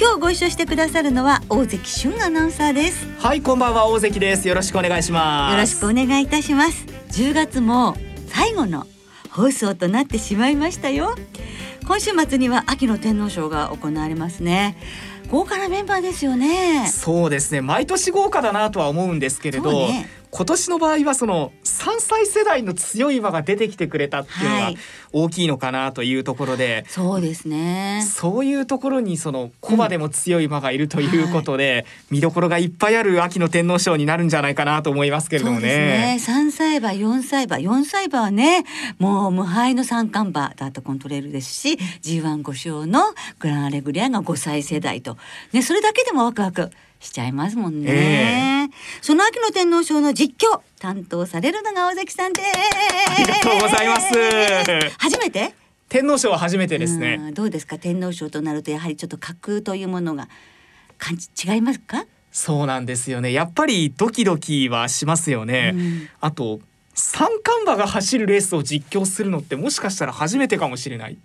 今日ご一緒してくださるのは大関俊アナウンサーです。はいこんばんは大関です。よろしくお願いします。よろしくお願いいたします。10月も最後の放送となってしまいましたよ。今週末には秋の天皇賞が行われますね。豪華なメンバーですよね。そうですね。毎年豪華だなとは思うんですけれど、ね、今年の場合はその3歳世代の強い馬が出てきてくれたっていうのが大きいのかなというところで、はい、そうですね。そういうところにその駒でも強い馬がいるということで、うん。はい、見どころがいっぱいある秋の天皇賞になるんじゃないかなと思いますけれどもね。ね。3歳馬4歳馬。4歳馬はねもう無敗の三冠馬だとコントレールですし G15 勝のグランアレグリアが5歳世代と、ね、それだけでもワクワクしちゃいますもんね、えー、その秋の天皇賞の実況担当されるのが尾関さんです。ありがとうございます。初めて？天皇賞は初めてですね。どうですか？天皇賞となるとやはりちょっと架空というものが感じ違いますか？そうなんですよね。やっぱりドキドキはしますよね、うん、あと三冠馬が走るレースを実況するのってもしかしたら初めてかもしれない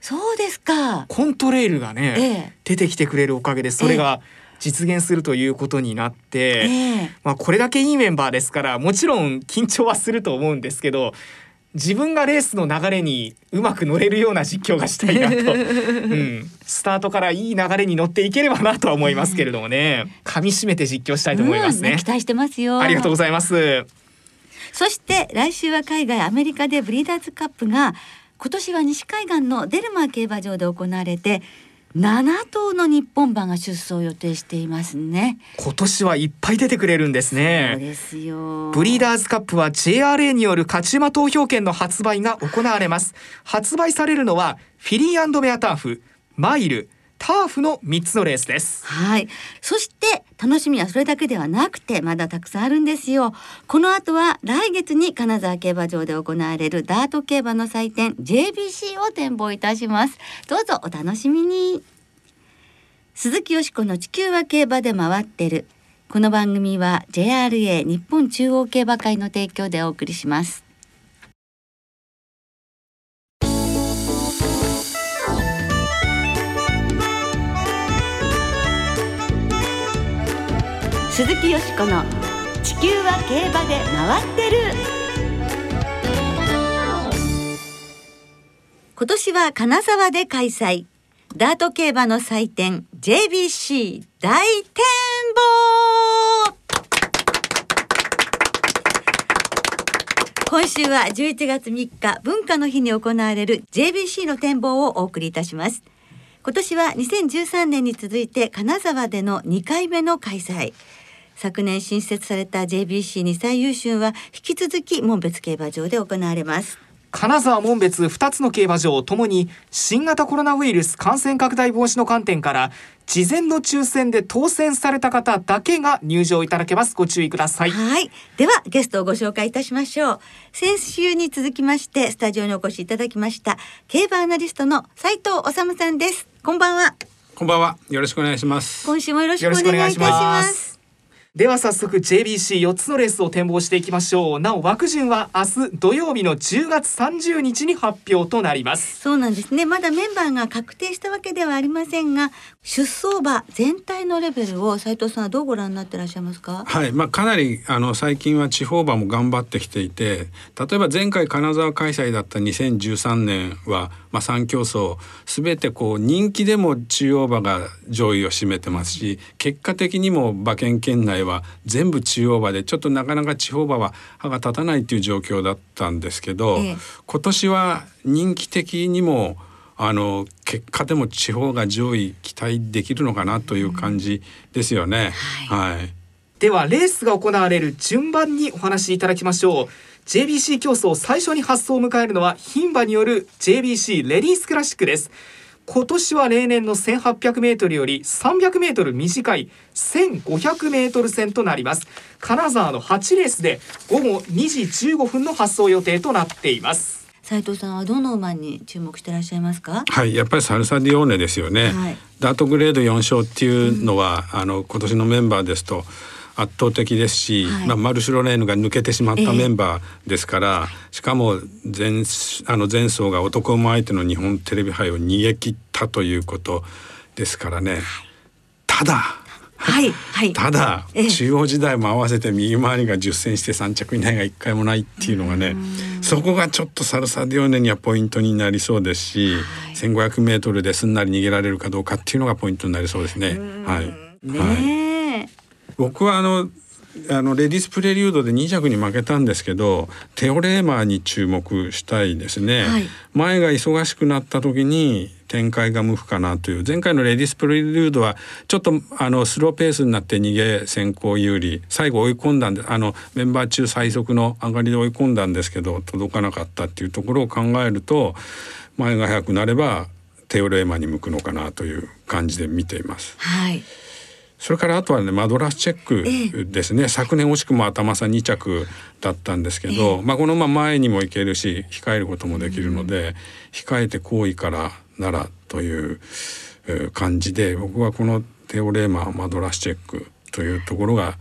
そうですか。コントレールがね、ええ、出てきてくれるおかげでそれが、え実現するということになって、えー、まあ、これだけいいメンバーですからもちろん緊張はすると思うんですけど自分がレースの流れにうまく乗れるような実況がしたいなと、うん、スタートからいい流れに乗っていければなとは思いますけれどもね。噛み締めて実況したいと思いますね、うん、期待してますよ。ありがとうございます。そして来週は海外アメリカでブリーダーズカップが今年は西海岸のデルマー競馬場で行われて7頭の日本馬が出走を予定していますね。今年はいっぱい出てくれるんですね。そうですよ。ブリーダーズカップは JRA による勝ち馬投票権の発売が行われます。発売されるのはフィリーベアターフマイルターフの3つのレースです。はい。そして楽しみはそれだけではなくてまだたくさんあるんですよ。この後は来月に金沢競馬場で行われるダート競馬の祭典 JBC を展望いたします。どうぞお楽しみに。鈴木よしこの地球は競馬で回ってる。この番組は JRA 日本中央競馬会の提供でお送りします。鈴木よしこの地球は競馬で回ってる。今年は金沢で開催。ダート競馬の祭典 JBC 大展望。今週は11月3日文化の日に行われる JBC の展望をお送りいたします。今年は2013年に続いて金沢での2回目の開催。昨年新設された JBC2 歳優秀は引き続き門別競馬場で行われます。金沢門別2つの競馬場ともに新型コロナウイルス感染拡大防止の観点から事前の抽選で当選された方だけが入場いただけます。ご注意ください。はい。ではゲストをご紹介いたしましょう。先週に続きましてスタジオにお越しいただきました競馬アナリストの斉藤治さんです。こんばんは。こんばんは。よろしくお願いします。今週もよろしくお願いいたしますでは早速 JBC4 つのレースを展望していきましょう。なお枠順は明日土曜日の10月30日に発表となります。そうなんですね。まだメンバーが確定したわけではありませんが出走馬全体のレベルを斉藤さんはどうご覧になってらっしゃいますか？はい。まあかなりあの最近は地方馬も頑張ってきていて例えば前回金沢開催だった2013年はまあ3競争すべてこう人気でも中央馬が上位を占めてますし結果的にも馬券圏内は全部中央馬でちょっとなかなか地方馬は歯が立たないっていう状況だったんですけど、ええ、今年は人気的にもあの結果でも地方が上位期待できるのかなという感じですよね。うん、はい、はい、ではレースが行われる順番にお話しいただきましょう。JBC 競争最初に発送を迎えるのは牝馬による JBC レディースクラシックです。今年は例年の1800メートルより300メートル短い1500メートル戦となります。金沢の8レースで午後2時15分の発送予定となっています。斉藤さんはどの馬に注目していらっしゃいますか？はいやっぱりサルサディオーネですよね、はい、ダートグレード4勝っていうのは、うん、あの今年のメンバーですと圧倒的ですし、はい、まあ、マルシュロレーヌが抜けてしまったメンバーですから、えー、しかも前あの前走が男馬相手の日本テレビ杯を逃げ切ったということですからね、ただはいはい、ただ、中央時代も合わせて右回りが10戦して3着以内が1回もないっていうのがねそこがちょっとサルサディオネにはポイントになりそうですし、はい、1500m ですんなり逃げられるかどうかっていうのがポイントになりそうですね。はい、ね、はい、僕はあのあのレディスプレリュードで2着に負けたんですけどテオレーマーに注目したいですね、はい、前が忙しくなった時に展開が向くかなという前回のレディスプレリュードはちょっとあのスローペースになって逃げ先行有利最後追い込んだんであのメンバー中最速の上がりで追い込んだんですけど届かなかったっていうところを考えると前が速くなればテオレーマーに向くのかなという感じで見ています。はいそれからあとはねマドラスチェックですね、ええ、昨年惜しくも頭差2着だったんですけど、え、まあ、このまま前にも行けるし控えることもできるので、うん、控えて好意からならという感じで僕はこのテオレーママドラスチェックというところが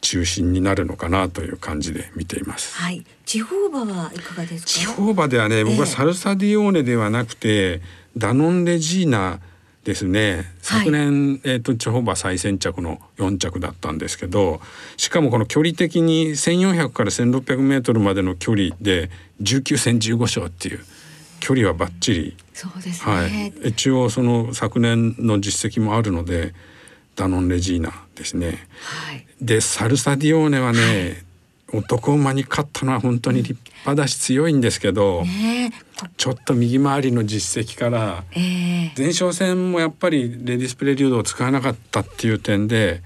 中心になるのかなという感じで見ています。はい、地方馬はいかがですか？地方馬ではね、僕はサルサディオーネではなくて、ダノンレジーナですね。昨年、はい、えーと、地方馬最先着の4着だったんですけどしかもこの距離的に1400から1600メートルまでの距離で19戦15勝っていう距離はバッチリ。そうですね、はい、一応その昨年の実績もあるのでダノンレジーナですね。はい、でサルサディオーネはね、男馬に勝ったのは本当に立派だし強いんですけど、ね、ちょっと右回りの実績から、えー、前哨戦もやっぱりレディスプレリュードを使わなかったっていう点で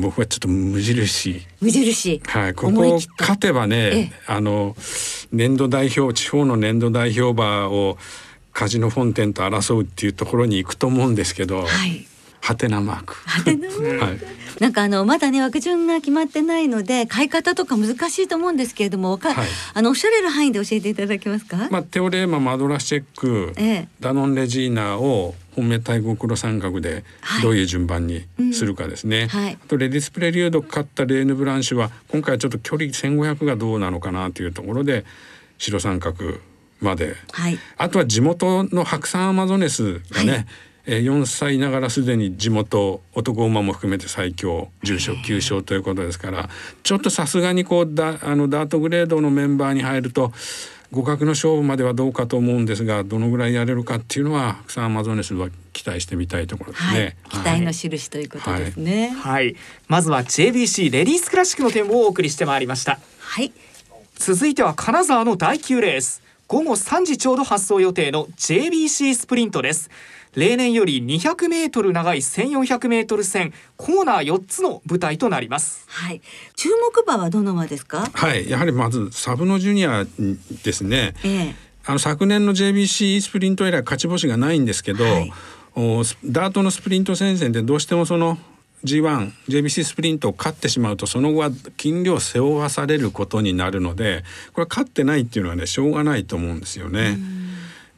僕はちょっと無印。無印。はいここ勝てばね、あの年度代表地方の年度代表馬をカジノフォンテンと争うっていうところに行くと思うんですけど、はい、ハテナマーク。ハテナマーク。はい。なんかあのまだね枠順が決まってないので買い方とか難しいと思うんですけれども、はい、あのおっしゃれる範囲で教えていただけますか？まあテオレーママドラスチェック、ええ、ダノンレジーナを本命対五黒三角でどういう順番にするかですね。はいうんはい、あとレディスプレリュード勝ったレーヌブランシュは今回はちょっと距離1500がどうなのかなというところで白三角まで、はい、あとは地元の白山アマゾネスがね、えー、4歳ながらすでに地元男馬も含めて最強重賞9勝ということですからちょっとさすがにこうダあのダートグレードのメンバーに入ると互角の勝負まではどうかと思うんですがどのぐらいやれるかっていうのは草アマゾネスは期待してみたいところですね、はい、期待の印ということですね、はい、はい、まずは JBC レディースクラシックの点をお送りしてまいりました。はい。続いては金沢の第9レース。午後3時ちょうど発送予定の JBC スプリントです例年より200メートル長い1400メートル線コーナー4つの舞台となります。はい。注目馬はどの馬ですか？はい。やはりまずサブノジュニアですね、ええ、あの昨年の JBC スプリント以来勝ち星がないんですけど、はい、おダートのスプリント戦線でどうしてもその G1 JBC スプリントを勝ってしまうとその後は金量背負わされることになるのでこれ勝ってないっていうのはねしょうがないと思うんですよね。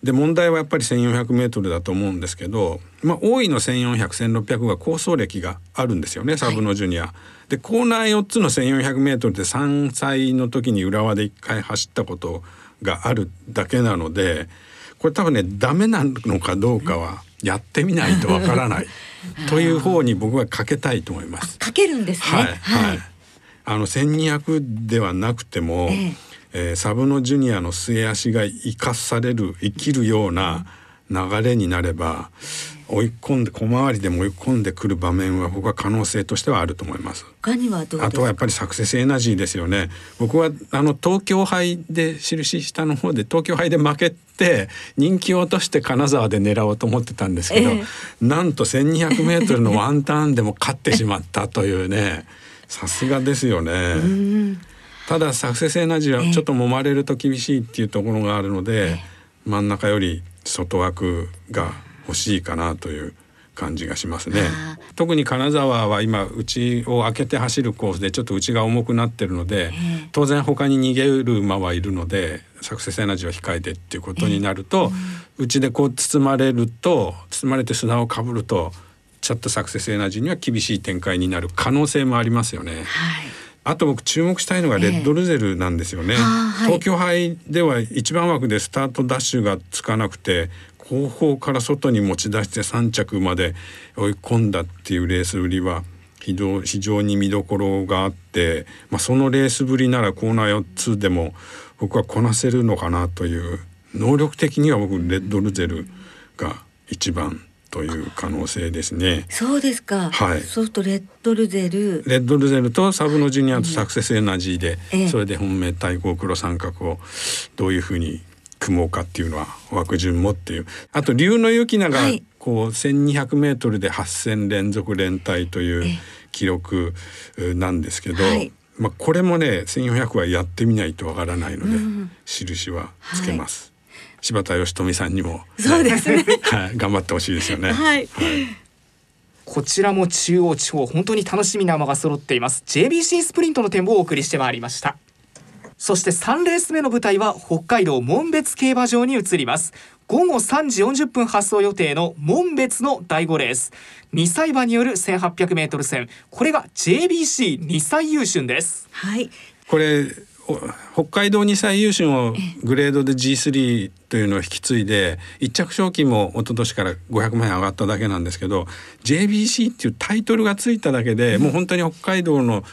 で問題はやっぱり 1400m だと思うんですけど、まあ、多いの14001600600は構想歴があるんですよねサブのジュニア。はい、でコーナー4つの 1400m で3歳の時に浦和で1回走ったことがあるだけなのでこれ多分ねダメなのかどうかはやってみないとわからない という方に僕はかけたいと思います。かけるんですね。はい、はい、あの1200ではなくても、えええー、サブのジュニアの末足が生かされる生きるような流れになれば追い込んで小回りでも追い込んでくる場面は僕は可能性としてはあると思います。他にはあとはやっぱりサクセスエナジーですよね。僕はあの東京杯で印下の方で東京杯で負けて人気を落として金沢で狙おうと思ってたんですけど、えー、なんと 1,200m のワンターンでも勝ってしまったというねさすがですよね。ただ作成性エナジーはちょっと揉まれると厳しいっていうところがあるので、真ん中より外枠が欲しいかなという感じがしますね。特に金沢は今内を開けて走るコースでちょっと内が重くなってるので、当然他に逃げる馬はいるのでサクセスエナジーを控えてっていうことになると、内でこう包まれると包まれて砂をかぶるとちょっとサクセスエナジーには厳しい展開になる可能性もありますよね。はいあと僕注目したいのがレッドルゼルなんですよね、えーはい、東京杯では一番枠でスタートダッシュがつかなくて後方から外に持ち出して3着まで追い込んだっていうレース売りは非常に見どころがあって、まあ、そのレースぶりならコーナー4つでも僕はこなせるのかなという能力的には僕レッドルゼルが一番という可能性ですね。そうですか。はい。そうするとレッドルゼル、レッドルゼルとサブのジュニアとサクセスエナジーで、うん、それで本命対抗黒三角をどういうふうに組もうかっていうのは枠順もっていうあと龍の雪菜がこう 1,200m で8,000連続連帯という記録なんですけど、はい、まあ、これもね1,400はやってみないとわからないので、うん、印はつけます。はい、柴田義富さんにも、そうですね、はい、頑張ってほしいですよね。はい、はい。こちらも中央地方本当に楽しみな馬が揃っています。JBC スプリントの展望をお送りしてまいりました。そして3レース目の舞台は北海道門別競馬場に移ります。午後3時40分発送予定の門別の第5レース。2歳馬による 1800m 戦。これが JBC2 歳優春です。はい。これ北海道2歳優春をグレードで G3 というのを引き継いで一着賞金も一昨年から500万円上がっただけなんですけど JBC っていうタイトルがついただけでもう本当に北海道の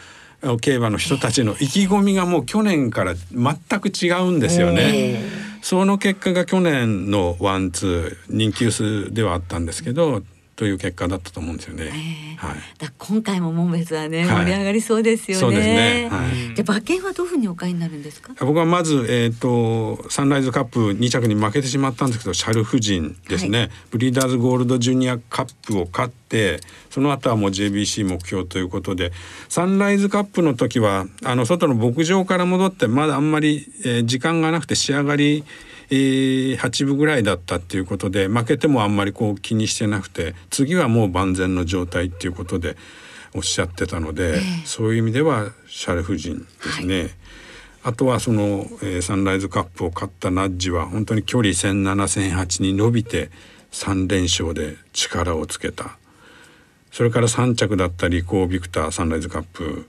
競馬の人たちの意気込みがもう去年から全く違うんですよね。その結果が去年のワンツー人気薄ではあったんですけどという結果だったと思うんですよね。えー、はい。だ今回も門別はね、盛り上がりそうですよね。そうですね。はい。じゃ馬券はどういうふうにお買いになるんですか？僕はまずえっ、ー、とサンライズカップ2着に負けてしまったんですけど、シャルフジンですね、はい、ブリーダーズゴールドジュニアカップを勝って、その後はもう JBC 目標ということで、サンライズカップの時はあの外の牧場から戻ってまだあんまり、えー、時間がなくて仕上がりえー、8分ぐらいだったっていうことで負けてもあんまりこう気にしてなくて次はもう万全の状態っていうことでおっしゃってたので、えー、そういう意味ではシャルフ人ですね。はい、あとはその、えー、サンライズカップを勝ったナッジは本当に距離1,7000,008に伸びて3連勝で力をつけた。それから3着だったリコー・ビクターサンライズカップ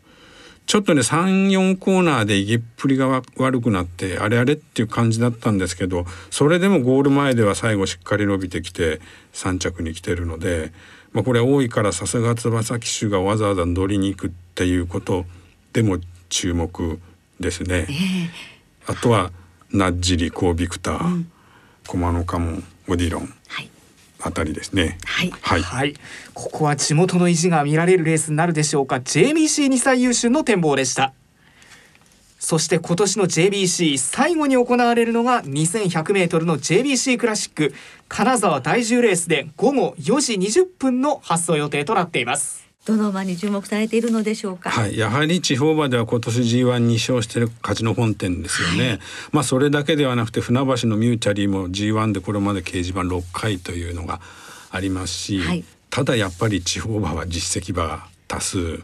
ちょっとね34コーナーで入れっぷりが悪くなってあれあれっていう感じだったんですけどそれでもゴール前では最後しっかり伸びてきて3着に来てるので、まあ、これ多いからさすが翼騎手がわざわざ乗りに行くっていうことでも注目ですね。えー、あとはナッジリコービクター、うん、コマノカモンオディロン。はいあたりですね。はい、はい、はい、ここは地元の意地が見られるレースになるでしょうか。JBC2 歳優秀の展望でした。そして今年の JBC 最後に行われるのが 2100m の JBC クラシック金沢第10レースで午後4時20分の発送予定となっています。どの馬に注目されているのでしょうか？はい、やはり地方馬では今年 G1 に勝している勝ちの本店ですよね。はい、まあそれだけではなくて船橋のミューチャリーも G1 でこれまで掲示板6回というのがありますし、はい、ただやっぱり地方馬は実績馬多数。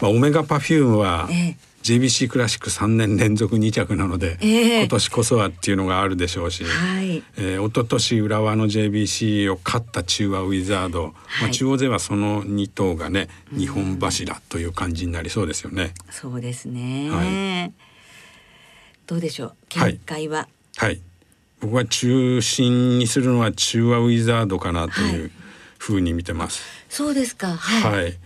まあオメガパフュームは、ええ JBC クラシック3年連続2着なので、えー、今年こそはっていうのがあるでしょうし、はい。えー、一昨年浦和の JBC を勝った中和ウィザード、はい、まあ、中央勢はその2頭がね日本柱という感じになりそうですよね。そうですね、はい、どうでしょう？見解は、はい、はい、僕は中心にするのは中和ウィザードかなというふうに見てます。そうですか。はい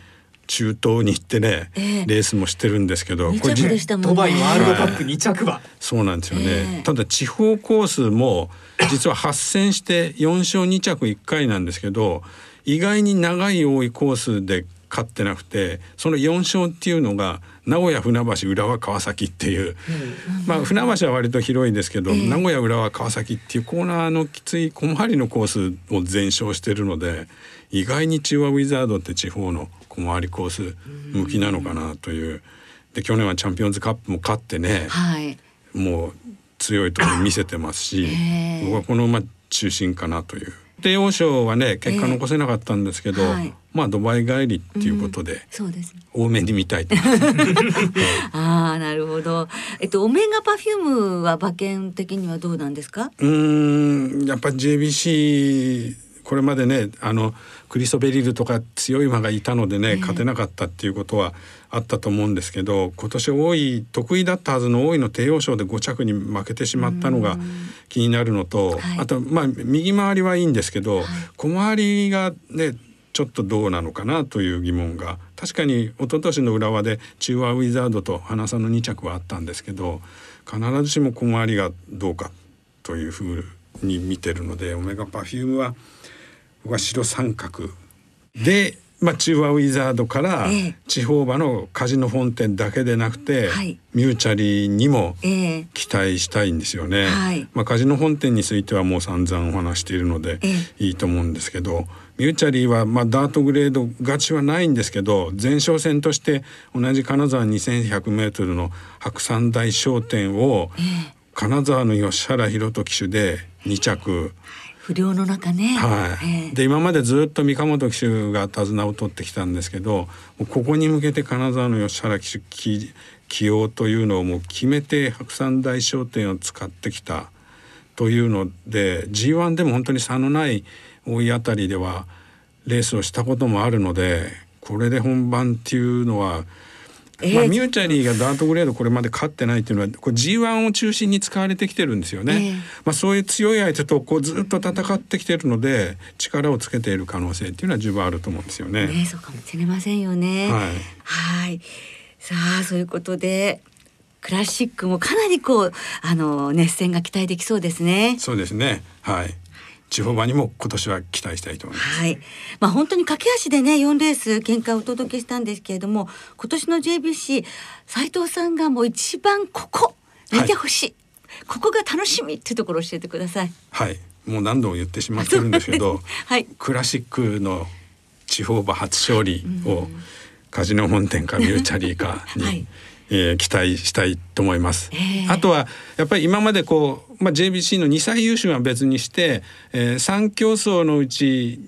中東に行ってね、えー、レースもしてるんですけど、これ、ね、ドバイワールドカップ2着馬、そうなんですよね、えー、ただ地方コースも実は8戦して4勝2着1回なんですけど意外に長い多いコースで勝ってなくてその4勝っていうのが名古屋船橋浦和川崎っていう、うん、まあ船橋は割と広いですけど、えー、名古屋浦和川崎っていうコーナーのきつい小回りのコースを全勝してるので意外に中和ウィザードって地方の小回りコース向きなのかなという。で去年はチャンピオンズカップも勝ってね、はい、もう強いところ見せてますし、僕はこのま中心かなという。帝王賞はね結果残せなかったんですけど、えーはい、まあドバイ帰りっていうことで、うん、そうです、ね、多めに見たいああなるほど。えっとオメガパフュームは馬券的にはどうなんですか？うんやっぱり JBC これまでねあのクリソベリルとか強い馬がいたのでね、勝てなかったっていうことはあったと思うんですけど今年多い得意だったはずの大井の帝王賞で5着に負けてしまったのが気になるのと、はい、あとまあ右回りはいいんですけど、はい、小回りがねちょっとどうなのかなという疑問が。確かに一昨年の浦和で中和ウィザードと花差の2着はあったんですけど必ずしも小回りがどうかというふうに見てるのでオメガパフュームは僕は白三角。で、まあ、チュウワウィザードから地方馬のカジノフォンテンだけでなくて、ミューチャリーにも期待したいんですよね。はい、まあ、カジノフォンテンについてはもう散々お話しているのでいいと思うんですけど。ミューチャリーはまあダートグレード勝ちはないんですけど前哨戦として同じ金沢 2100m の白山大商店を金沢の吉原弘人騎手で2着不良の中ね。はい。えー、で今までずっと三鴨騎手が手綱を取ってきたんですけど、ここに向けて金沢の吉原騎手起起用というのをもう決めて白山大商店を使ってきたというので G1 でも本当に差のない大井あたりではレースをしたこともあるのでこれで本番っていうのはえー、まあ、ミューチャリーがダートグレードこれまで勝ってないっていうのはこれ G1 を中心に使われてきてるんですよね、えー、まあ、そういう強い相手とこうずっと戦ってきてるので力をつけている可能性っていうのは十分あると思うんですよね。ねそうかもしれませんよね。はい、はいさあそういうことでクラシックもかなりこうあの熱戦が期待できそうですね。そうですねはい地方馬にも今年は期待したいと思います。はい。まあ本当に駆け足でね4レース見解をお届けしたんですけれども、今年の JBC 斉藤さんがもう一番ここ見てほしい、はい、ここが楽しみっていうところを教えてください。はい。もう何度も言ってしまってるんですけど、はい、クラシックの地方馬初勝利をカジノ本店かミューチャリーかに、はいえー、期待したいと思います。えー、あとはやっぱり今までこう、まあ、JBC の2歳優秀は別にして、えー、3競争のうち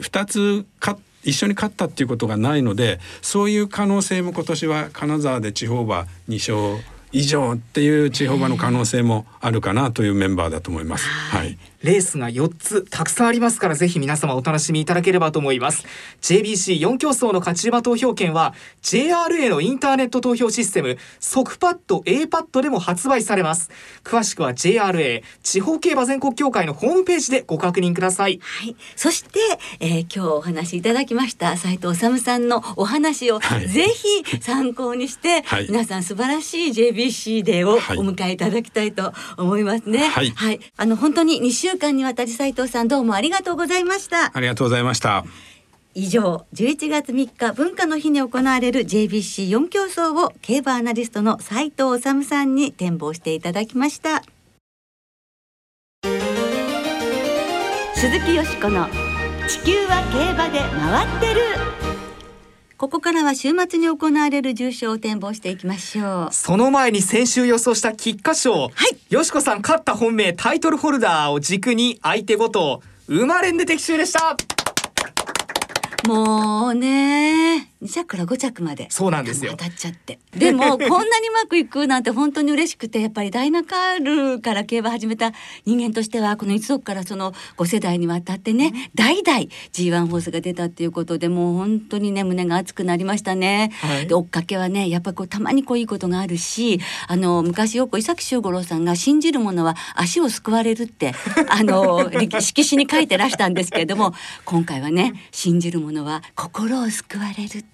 2つ勝一緒に勝ったっていうことがないのでそういう可能性も今年は金沢で地方馬2勝以上っていう地方馬の可能性もあるかなというメンバーだと思います。はい。レースが4つたくさんありますからぜひ皆様お楽しみいただければと思います。JBC4 競争の勝ち馬投票券は JRA のインターネット投票システム即パッド A パッドでも発売されます。詳しくは JRA 地方競馬全国協会のホームページでご確認ください。はい。そして、えー、今日お話しいただきました斉藤治さんのお話を、はい、ぜひ参考にして、はい、皆さん素晴らしい JBC デーをお迎えいただきたいと思いますね。はい、はい、あの本当に2週週間にわたり斉藤さんどうもありがとうございました。ありがとうございました。以上11月3日文化の日に行われる JBC4 競争を競馬アナリストの斉藤治さんに展望していただきました。鈴木よしこの地球は競馬で回ってるここからは週末に行われる重賞を展望していきましょう。その前に先週予想した菊花賞。はい。よしこさん勝った本命タイトルホルダーを軸に相手ごと生まれんで的中でした。もうね2着から5着まで。そうなんですよ。当たっちゃって。でもこんなにうまくいくなんて本当に嬉しくてやっぱりダイナカールから競馬始めた人間としてはこの一族からその5世代にわたってね代々 G1 ホースが出たっていうことでもう本当にね胸が熱くなりましたね、はい、で追っかけはねやっぱこうたまにこういいことがあるしあの昔よく伊崎修五郎さんが信じるものは足を救われるって あの色紙に書いてらしたんですけれども今回はね信じるものは心を救われる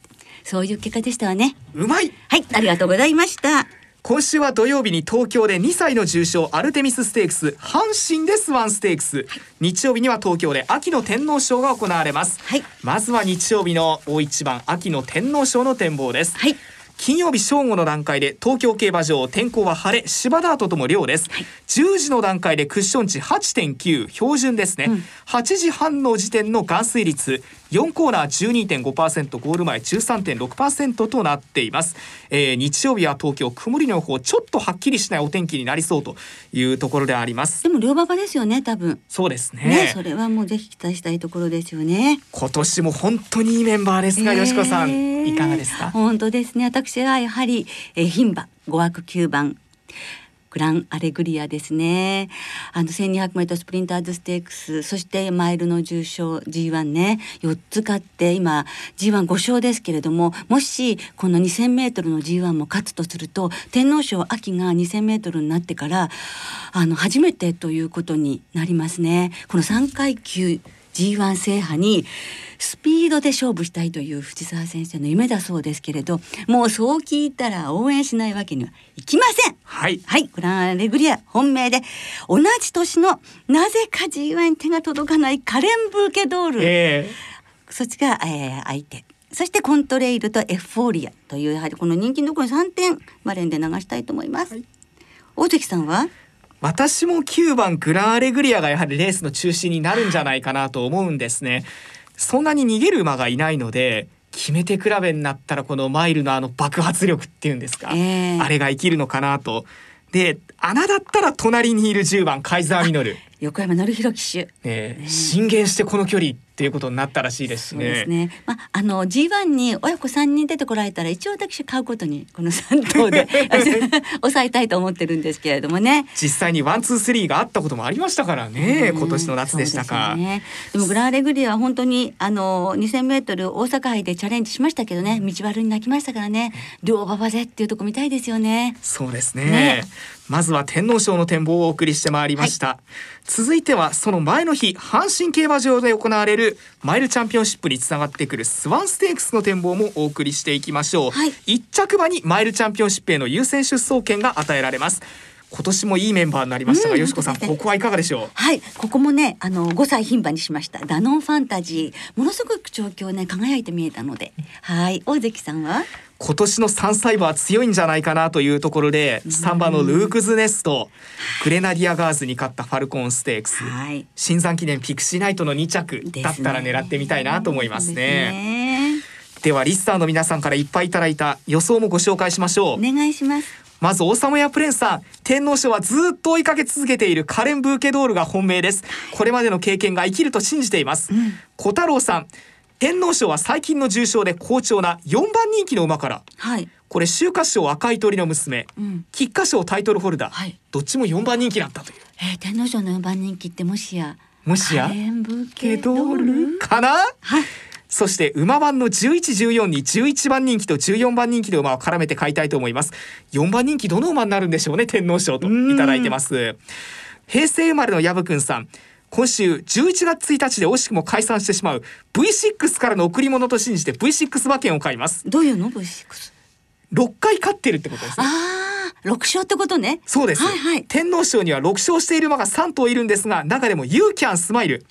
そういう結果でしたわね。うまい！はいありがとうございました。今週は土曜日に東京で2歳の重賞アルテミスステークス阪神でスワンステークス、はい、日曜日には東京で秋の天皇賞が行われます、はい、まずは日曜日の大一番秋の天皇賞の展望です、はい金曜日正午の段階で東京競馬場天候は晴れ芝ダートとも量です、はい、10時の段階でクッション値8.9標準ですね、うん、8時半の時点の含水率4コーナー12.5%ゴール前13.6%となっています、えー、日曜日は東京曇りの予報ちょっとはっきりしないお天気になりそうというところであります。でも両馬場ですよね多分。そうですね、ね、それはもうぜひ期待したいところですよね。今年も本当にいいメンバーですが、えー、よしこさんいかがですか？本当ですね私はやはり、牝馬5枠9番グランアレグリアですねあの1200メートルスプリンターズステークスそしてマイルの重賞 G1 ね4つ勝って今 G15 勝ですけれどももしこの2000メートルの G1 も勝つとすると天皇賞秋が2000メートルになってからあの初めてということになりますねこの3階級 G1 制覇にスピードで勝負したいという藤沢先生の夢だそうですけれどもうそう聞いたら応援しないわけにはいきません。はい。はいグランレグリア本命で同じ年のなぜか G1 に手が届かないカレンブーケドール、えー、そっちが、えー、相手。そしてコントレイルとエフフォーリアというやはりこの人気のところに3点マレンで流したいと思います、はい、大関さんは？私も9番グランアレグリアがやはりレースの中心になるんじゃないかなと思うんですね。そんなに逃げる馬がいないので決めて比べになったらこのマイルのあの爆発力っていうんですか、えー、あれが生きるのかなと。で穴だったら隣にいる10番カイザーミノル横山典弘騎手、ね、進言してこの距離っていうことになったらしいですね。ですね。まああの G1 に親子3人出てこられたら一応私買うことにこの3頭で 抑えたいと思ってるんですけれどもね。実際にワンツースリーがあったこともありましたからね。今年の夏でしたか。ね、でもグランアレグリアは本当にあの2000メートル大阪杯でチャレンジしましたけどね道悪に泣きましたからね良馬場でっていうとこ見たいですよね。そうですね。ねまずは天皇賞の展望をお送りしてまいりました。はい。続いてはその前の日阪神競馬場で行われるマイルチャンピオンシップにつながってくるスワンステークスの展望もお送りしていきましょう、はい、1着馬にマイルチャンピオンシップへの優先出走権が与えられます今年もいいメンバーになりましたが、うん、よしこさん、ここはいかがでしょう？はい、ここもね、あの5歳牝馬にしました。ダノンファンタジー、ものすごく調教ね、輝いて見えたので。はい、大関さんは？今年の3歳馬は強いんじゃないかなというところで、3番のルークズネスト、グレナディアガーズに勝ったファルコンステークス、はい、新山記念ピクシーナイトの2着だったら狙ってみたいなと思いますね。ではリスターの皆さんからいっぱいいただいた予想もご紹介しましょう。お願いします。まず王様やプレンさん天皇賞はずっと追いかけ続けているカレン・ブーケドールが本命です。これまでの経験が生きると信じています、うん、小太郎さん天皇賞は最近の重賞で好調な4番人気の馬から、はい、これ秋華賞赤い鳥の娘、うん、菊花賞タイトルホルダー、はい、どっちも4番人気だったという、えー、天皇賞の4番人気ってもしやもしや？ケドールかな、はい、そして馬番の1114に11番人気と14番人気の馬を絡めて買いたいと思います。4番人気どの馬になるんでしょうね天皇賞といただいてます。平成生まれの薮くんさん。今週11月1日で惜しくも解散してしまう V6 からの贈り物と信じて V6 馬券を買います。どういうの？V6 6回勝ってるってことですね。ああ6勝ってことね。そうです、はいはい、天皇賞には6勝している馬が3頭いるんですが中でも You Can Smile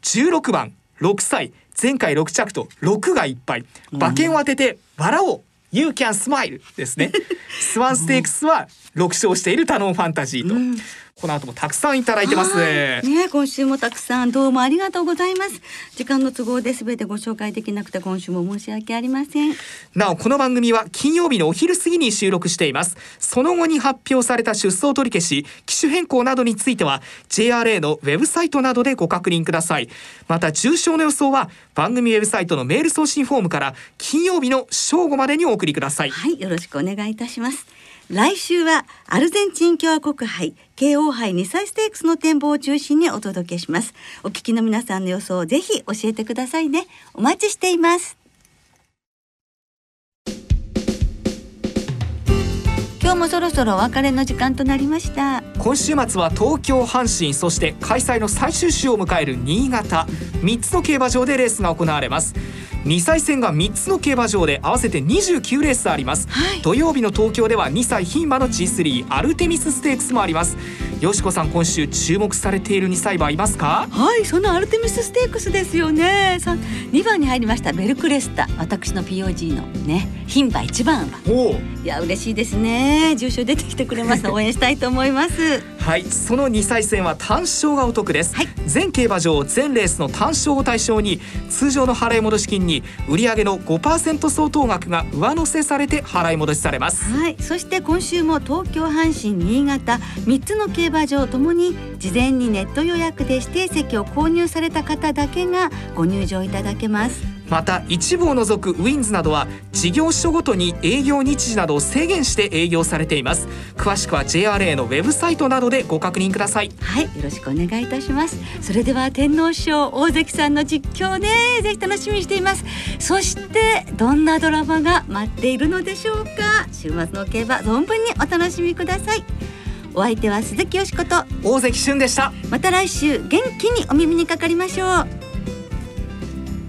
16番6歳前回6着と6がいっぱい。馬券を当てて笑おう You can smile ですねスワンステークスは6勝しているタノンファンタジーと、うん。この後もたくさんいただいてますね。今週もたくさんどうもありがとうございます。時間の都合で全てご紹介できなくて今週も申し訳ありません。なおこの番組は金曜日のお昼過ぎに収録しています。その後に発表された出走取り消し機種変更などについては JRA のウェブサイトなどでご確認ください。また重症の予想は番組ウェブサイトのメール送信フォームから金曜日の正午までにお送りください。はいよろしくお願いいたします来週はアルゼンチン共和国杯 KO 杯2歳ステークスの展望を中心にお届けします。お聞きの皆さんの予想をぜひ教えてくださいね。お待ちしています。今日もそろそろお別れの時間となりました。今週末は東京阪神そして開催の最終週を迎える新潟。3つの競馬場でレースが行われます。2歳戦が3つの競馬場で合わせて29レースあります、はい、土曜日の東京では2歳牝馬の G3 アルテミスステークスもあります。よしこさん今週注目されている2歳馬いますか？はいそのアルテミスステークスですよね。さ2番に入りましたベルクレスタ。私の POG のね牝馬1番馬いや嬉しいですね。重賞出てきてくれます 応援したいと思いますはい。その2歳戦は単勝がお得です、はい、全競馬場全レースの単勝を対象に通常の払い戻し金に売上の5%相当額が上乗せされて払い戻しされます。はい。そして今週も東京阪神新潟3つの競馬場ともに事前にネット予約で指定席を購入された方だけがご入場いただけますまた一部を除くウィンズなどは事業所ごとに営業日時などを制限して営業されています。詳しくは JRA のウェブサイトなどでご確認ください。はいよろしくお願いいたします。それでは天皇賞大関さんの実況ね。ぜひ楽しみにしています。そしてどんなドラマが待っているのでしょうか。週末の競馬存分にお楽しみください。お相手は鈴木よしこと。大関俊でした。また来週元気にお耳にかかりましょう